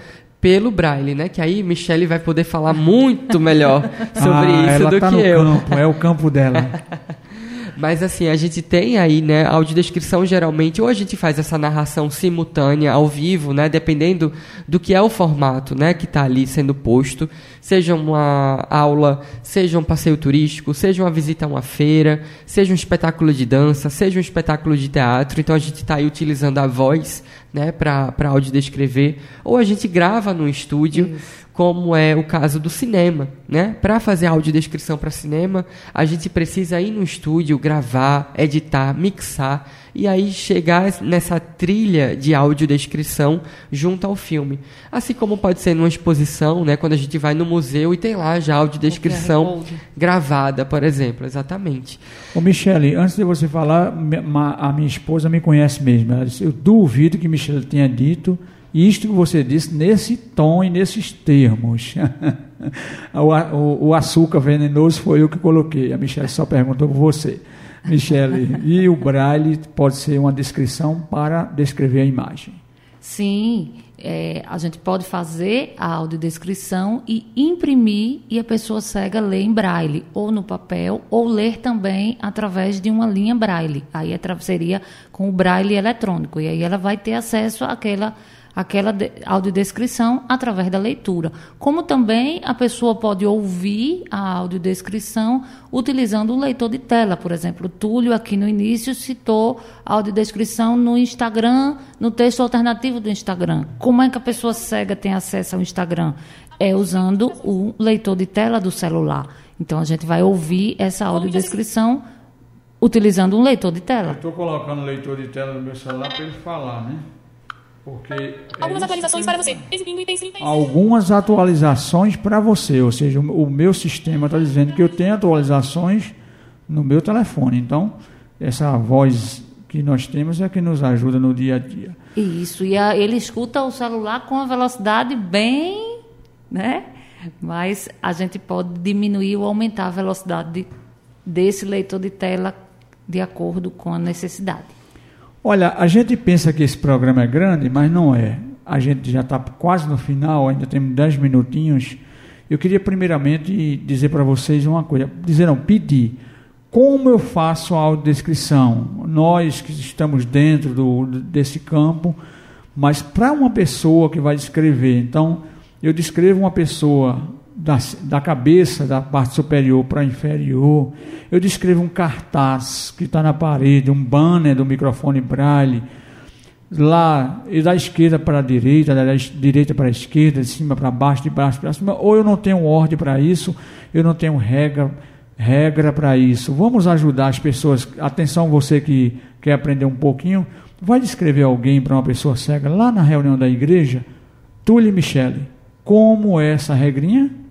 S4: pelo braille, né? Que aí Michelle vai poder falar muito melhor sobre
S3: ah,
S4: isso do
S3: tá
S4: que eu.
S3: Campo, é o campo dela.
S4: Mas assim, a gente tem aí, né, audiodescrição geralmente, ou a gente faz essa narração simultânea, ao vivo, né, dependendo do que é o formato, né, que está ali sendo posto, seja uma aula, seja um passeio turístico, seja uma visita a uma feira, seja um espetáculo de dança, seja um espetáculo de teatro, então a gente está aí utilizando a voz, né, para audiodescrever, ou a gente grava no estúdio, Isso como é o caso do cinema. Né? Para fazer audiodescrição para cinema, a gente precisa ir no estúdio, gravar, editar, mixar e aí chegar nessa trilha de audiodescrição junto ao filme. Assim como pode ser numa exposição, né? quando a gente vai no museu e tem lá já audiodescrição gravada, por exemplo. Exatamente.
S3: Ô Michele, antes de você falar, a minha esposa me conhece mesmo. Ela disse, eu duvido que Michele tenha dito isto que você disse nesse tom e nesses termos. o, o, o, açúcar venenoso foi eu que coloquei. A Michelle só perguntou por você. Michele, e o braille pode ser uma descrição para descrever a imagem?
S5: Sim, é, a gente pode fazer a audiodescrição e imprimir e a pessoa cega ler em braille, ou no papel, ou ler também através de uma linha braille. Aí é seria com o braille eletrônico, e aí ela vai ter acesso àquela aquela audiodescrição através da leitura. Como também a pessoa pode ouvir a audiodescrição utilizando um leitor de tela. Por exemplo, o Túlio, aqui no início, citou a audiodescrição no Instagram, no texto alternativo do Instagram. Como é que a pessoa cega tem acesso ao Instagram? É usando o leitor de tela do celular. Então, a gente vai ouvir essa audiodescrição utilizando um leitor de tela.
S3: Eu estou colocando o leitor de tela no meu celular para ele falar, né? Porque
S6: Algumas é atualizações para você. Exibindo itens
S3: 36. Algumas atualizações para você, ou seja, o meu sistema está dizendo que eu tenho atualizações no meu telefone. Então, essa voz que nós temos é que nos ajuda no dia a dia.
S5: Isso, e a, ele escuta o celular com a velocidade bem, né? Mas a gente pode diminuir ou aumentar a velocidade desse leitor de tela de acordo com a necessidade.
S3: Olha, a gente pensa que esse programa é grande, mas não é. A gente já está quase no final, ainda temos 10 minutinhos. Eu queria primeiramente dizer para vocês uma coisa, dizer não, pedir. Como eu faço a audiodescrição? Nós que estamos dentro do, desse campo, mas para uma pessoa que vai descrever, então eu descrevo uma pessoa da, da cabeça, da parte superior para a inferior. Eu descrevo um cartaz que está na parede, um banner do microfone braille, lá, e da esquerda para a direita, da direita para a esquerda, de cima para baixo, de baixo para cima. Ou eu não tenho ordem para isso, eu não tenho regra regra para isso. Vamos ajudar as pessoas. Atenção, você que quer aprender um pouquinho, vai descrever alguém para uma pessoa cega lá na reunião da igreja. Túlio Michele, como é essa regrinha?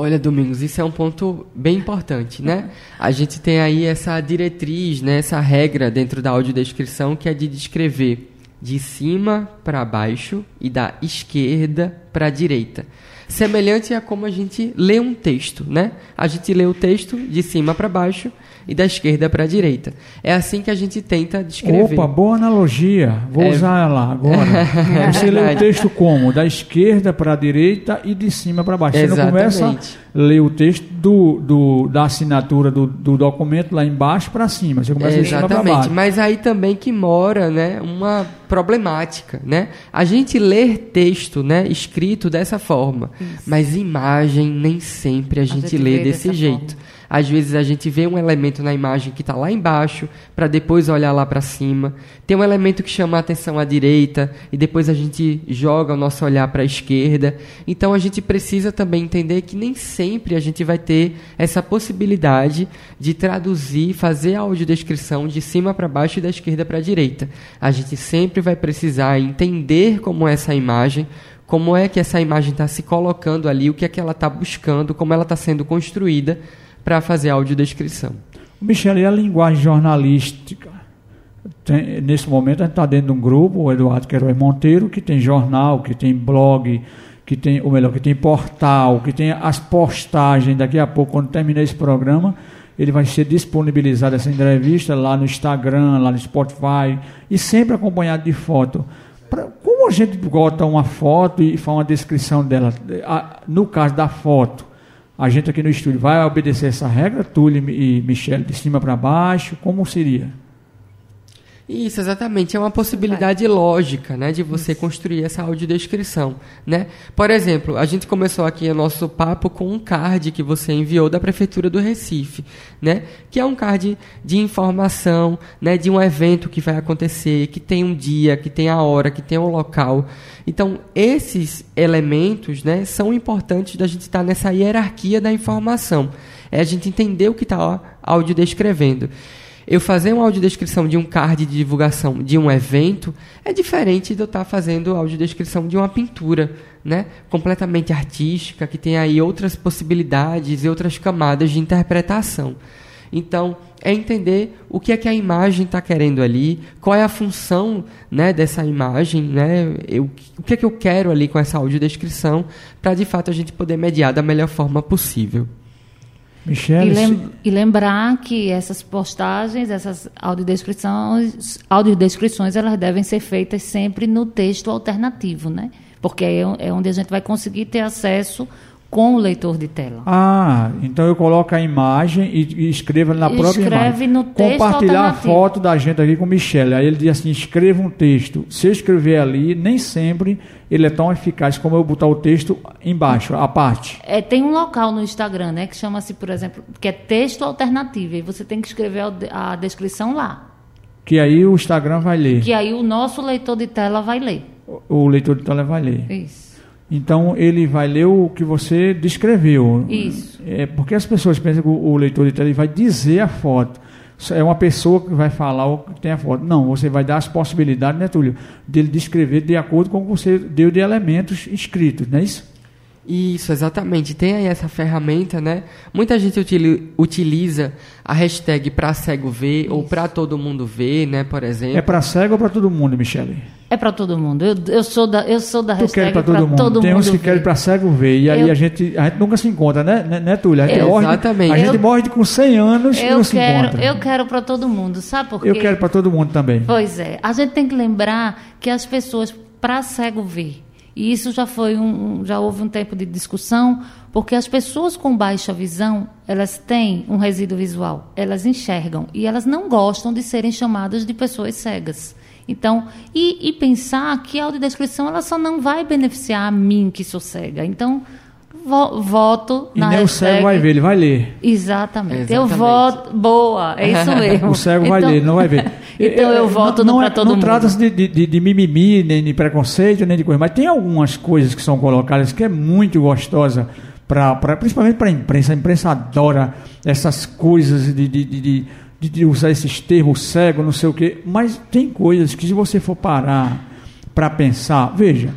S4: Olha, Domingos, isso é um ponto bem importante, né? A gente tem aí essa diretriz, né, essa regra dentro da audiodescrição que é de descrever de cima para baixo e da esquerda para a direita. Semelhante a como a gente lê um texto, né? A gente lê o texto de cima para baixo e da esquerda para a direita. É assim que a gente tenta descrever.
S3: Opa, boa analogia. Vou é... usar ela agora. É Você lê o texto como? Da esquerda para a direita e de cima para baixo. Você Exatamente. não começa a ler o texto do, do da assinatura do, do documento lá embaixo para cima. Você começa
S4: Exatamente.
S3: de cima para baixo.
S4: Mas aí também que mora né, uma problemática. Né? A gente lê texto né, escrito dessa forma, Isso. mas imagem nem sempre a gente, a gente lê desse jeito. Forma. Às vezes a gente vê um elemento na imagem que está lá embaixo, para depois olhar lá para cima. Tem um elemento que chama a atenção à direita, e depois a gente joga o nosso olhar para a esquerda. Então a gente precisa também entender que nem sempre a gente vai ter essa possibilidade de traduzir, fazer a audiodescrição de cima para baixo e da esquerda para a direita. A gente sempre vai precisar entender como é essa imagem, como é que essa imagem está se colocando ali, o que é que ela está buscando, como ela está sendo construída para fazer a audiodescrição.
S3: Michele, a linguagem jornalística? Tem, nesse momento a gente está dentro de um grupo, o Eduardo Queiroz Monteiro, que tem jornal, que tem blog, que tem, ou melhor, que tem portal, que tem as postagens. Daqui a pouco, quando terminar esse programa, ele vai ser disponibilizado essa entrevista lá no Instagram, lá no Spotify, e sempre acompanhado de foto. Pra, como a gente bota uma foto e faz uma descrição dela, a, no caso da foto, a gente aqui no estúdio vai obedecer essa regra, Túlio e Michele, de cima para baixo, como seria?
S4: Isso, exatamente. É uma possibilidade lógica, né, de você construir essa audiodescrição, né? Por exemplo, a gente começou aqui o nosso papo com um card que você enviou da prefeitura do Recife, né? Que é um card de informação, né, de um evento que vai acontecer, que tem um dia, que tem a hora, que tem um local. Então, esses elementos, né, são importantes da gente estar nessa hierarquia da informação. É a gente entender o que está audiodescrevendo eu fazer uma audiodescrição de um card de divulgação de um evento é diferente de eu estar fazendo audiodescrição de uma pintura, né? Completamente artística, que tem aí outras possibilidades e outras camadas de interpretação. Então, é entender o que é que a imagem está querendo ali, qual é a função né, dessa imagem, né, eu, o que é que eu quero ali com essa audiodescrição, para de fato a gente poder mediar da melhor forma possível.
S3: Michele,
S5: e, lem e, lembrar que essas postagens, essas audiodescrições, audiodescrições, elas devem ser feitas sempre no texto alternativo, né? Porque é, é onde a gente vai conseguir ter acesso com o leitor de tela.
S3: Ah, então eu coloco a imagem e, e escrevo na própria
S5: Escreve
S3: imagem.
S5: no texto
S3: Compartilhar a foto da gente aqui com o Michele. Aí ele diz assim, escreva um texto. Se eu escrever ali, nem sempre ele é tão eficaz como eu botar o texto embaixo, a parte.
S5: É, tem um local no Instagram, né, que chama-se, por exemplo, que é texto alternativo. E você tem que escrever a descrição lá.
S3: Que aí o Instagram vai ler.
S5: Que aí o nosso leitor de tela vai ler.
S3: O, o leitor de tela vai ler.
S5: Isso.
S3: Então ele vai ler o que você descreveu.
S5: Isso.
S3: É porque as pessoas pensam que o, leitor de tela vai dizer a foto. É uma pessoa que vai falar o que tem a foto. Não, você vai dar as possibilidades, né, Túlio? Dele descrever de acordo com o que você deu de elementos escritos, não é isso?
S4: Isso, exatamente. Tem aí essa ferramenta, né? Muita gente utiliza a hashtag para cego ver Isso. ou para todo mundo ver, né? Por exemplo.
S3: É para cego ou para todo mundo, Michele?
S5: É para todo mundo. Eu, eu, sou da, eu sou da
S3: tu hashtag para todo, mundo. todo Tem uns que querem para cego ver. E aí eu... a, gente, a gente nunca se encontra, né, né, né Túlia? A gente
S4: eu,
S3: morre,
S4: exatamente.
S3: A gente eu, morre com 100 anos e não se
S5: quero,
S3: encontra.
S5: Eu quero para todo mundo, sabe por quê?
S3: Eu quero para todo mundo também.
S5: Pois é. A gente tem que lembrar que as pessoas, para cego ver, e isso já foi um, já houve um tempo de discussão, porque as pessoas com baixa visão, elas têm um resíduo visual, elas enxergam e elas não gostam de serem chamadas de pessoas cegas. Então, e, e pensar que a audiodescrição ela só não vai beneficiar a mim que sou cega. Então, vo, voto
S3: e
S5: na
S3: nem
S5: hashtag.
S3: o cego vai ver, ele vai ler.
S5: Exatamente. Exatamente. Eu voto. Boa, é isso mesmo.
S3: o cego
S5: então,
S3: vai ler, não vai ver.
S5: então eu voto
S3: não,
S5: para
S3: é,
S5: todo
S3: não
S5: mundo.
S3: Não trata-se de, de, de, mimimi, nem de preconceito, nem de coisa, mas tem algumas coisas que são colocadas que é muito gostosa. Pra, pra, principalmente para a imprensa, a imprensa adora essas coisas de, de, de, de, usar esses termos cego, não sei o quê, mas tem coisas que se você for parar para pensar, veja,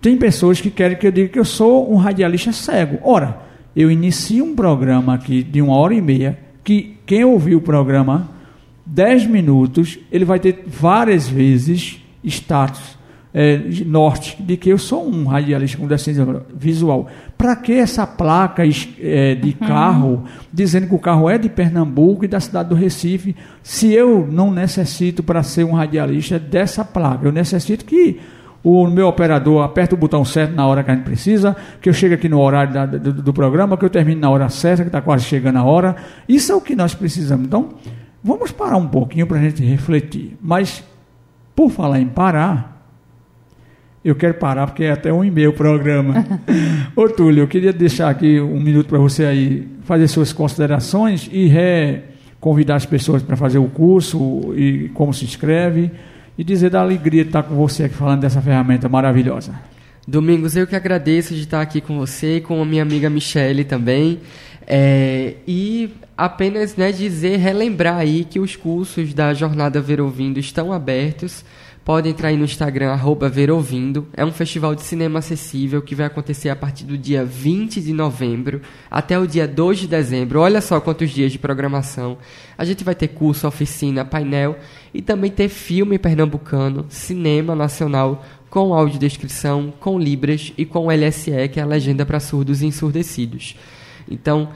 S3: tem pessoas que querem que eu diga que eu sou um radialista cego. Ora, eu inicio um programa aqui de uma hora e meia, que quem ouviu o programa, dez minutos, ele vai ter várias vezes status é, norte de que eu sou um radialista com deficiência visual. Para que essa placa é, de uhum. carro dizendo que o carro é de Pernambuco e da cidade do Recife, se eu não necessito para ser um radialista dessa placa? Eu necessito que o meu operador aperta o botão certo na hora que a gente precisa, que eu chegue aqui no horário da, do, do, programa, que eu termine na hora certa, que está quase chegando a hora. Isso é o que nós precisamos. Então, vamos parar um pouquinho para a gente refletir. Mas, por falar em parar, Eu quero parar porque é até um e meio o programa. Ô Túlio, eu queria deixar aqui um minuto para você aí fazer suas considerações e re convidar as pessoas para fazer o curso e como se inscreve e dizer da alegria de estar com você aqui falando dessa ferramenta maravilhosa.
S4: Domingos, eu que agradeço de estar aqui com você e com a minha amiga Michele também. É, e apenas né, dizer, relembrar aí que os cursos da Jornada Ver Ouvindo estão abertos. Podem entrar aí no Instagram, arroba Verouvindo. É um festival de cinema acessível que vai acontecer a partir do dia 20 de novembro até o dia 2 de dezembro. Olha só quantos dias de programação. A gente vai ter curso, oficina, painel e também ter filme pernambucano, cinema nacional com audiodescrição, com Libras e com LSE, que é a legenda para surdos e ensurdecidos. Então,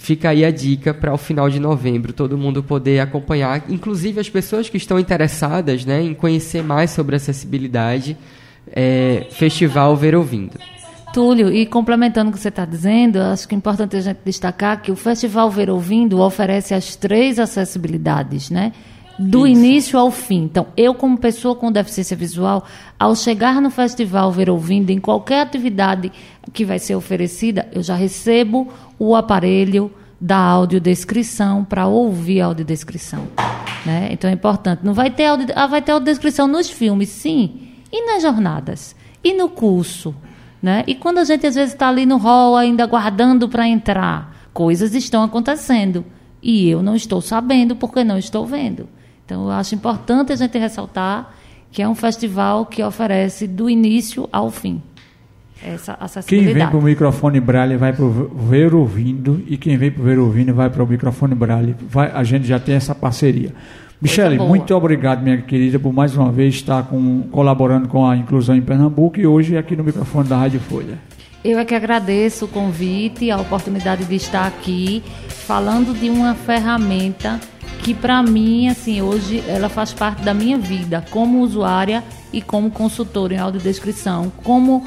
S4: fica aí a dica para o final de novembro todo mundo poder acompanhar, inclusive as pessoas que estão interessadas né, em conhecer mais sobre acessibilidade, é, Festival Ver Ouvindo.
S5: Túlio, e complementando o que você está dizendo, acho que é importante a gente destacar que o Festival Ver Ouvindo oferece as três acessibilidades, né? Do Isso. início ao fim. Então, eu, como pessoa com deficiência visual, ao chegar no festival Ver Ouvindo, em qualquer atividade que vai ser oferecida, eu já recebo o aparelho da audiodescrição para ouvir a audiodescrição. Né? Então é importante. Não vai ter, audio, ah, vai ter audiodescrição nos filmes, sim, e nas jornadas, e no curso. Né? E quando a gente às vezes está ali no hall ainda aguardando para entrar, coisas estão acontecendo. E eu não estou sabendo porque não estou vendo. Então eu acho importante a gente ressaltar que é um festival que oferece do início ao fim essa acessibilidade.
S3: Quem vem para o microfone Braille vai para o Ver Ouvindo e quem vem para o Ver Ouvindo vai para o microfone Braille. Vai, a gente já tem essa parceria. Michele, muito obrigado, minha querida, por mais uma vez estar com, colaborando com a inclusão em Pernambuco e hoje aqui no microfone da Rádio Folha.
S5: Eu é que agradeço o convite, a oportunidade de estar aqui falando de uma ferramenta que para mim, assim, hoje ela faz parte da minha vida como usuária e como consultora em audiodescrição, como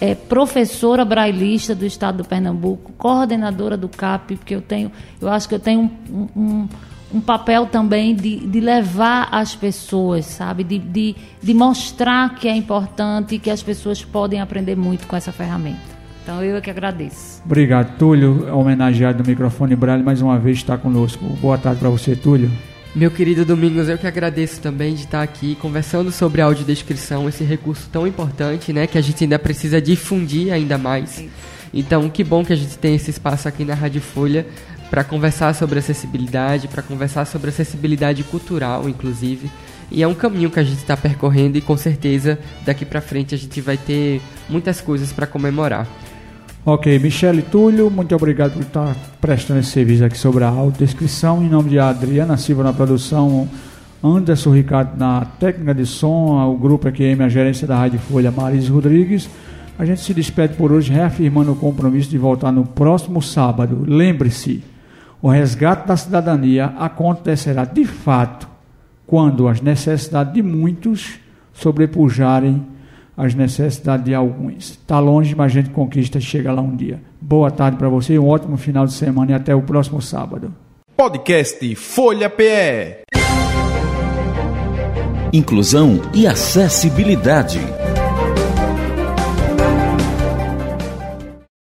S5: é, professora brailista do estado do Pernambuco, coordenadora do CAP, porque eu tenho, eu acho que eu tenho um, um, um papel também de, de levar as pessoas, sabe? De, de, de mostrar que é importante e que as pessoas podem aprender muito com essa ferramenta. Então eu é que agradeço.
S3: Obrigado, Túlio, homenageado do microfone Braille, mais uma vez está conosco. Boa tarde para você, Túlio.
S4: Meu querido Domingos, eu que agradeço também de estar aqui conversando sobre audiodescrição, esse recurso tão importante, né, que a gente ainda precisa difundir ainda mais. Então, que bom que a gente tem esse espaço aqui na Rádio Folha para conversar sobre acessibilidade, para conversar sobre acessibilidade cultural, inclusive. E é um caminho que a gente está percorrendo e com certeza daqui para frente a gente vai ter muitas coisas para comemorar.
S3: Ok, Michele Túlio, muito obrigado por estar prestando esse serviço aqui sobre a audiodescrição. Em nome de Adriana Silva na produção, Anderson Ricardo na técnica de som, o grupo EQM, a gerência da Rádio Folha, Maris Rodrigues. A gente se despede por hoje, reafirmando o compromisso de voltar no próximo sábado. Lembre-se, o resgate da cidadania acontecerá de fato quando as necessidades de muitos sobrepujarem as necessidades de alguns. Está longe, mas a gente conquista e chega lá um dia. Boa tarde para você, um ótimo final de semana e até o próximo sábado.
S1: Podcast Folha PE.
S2: Inclusão e acessibilidade.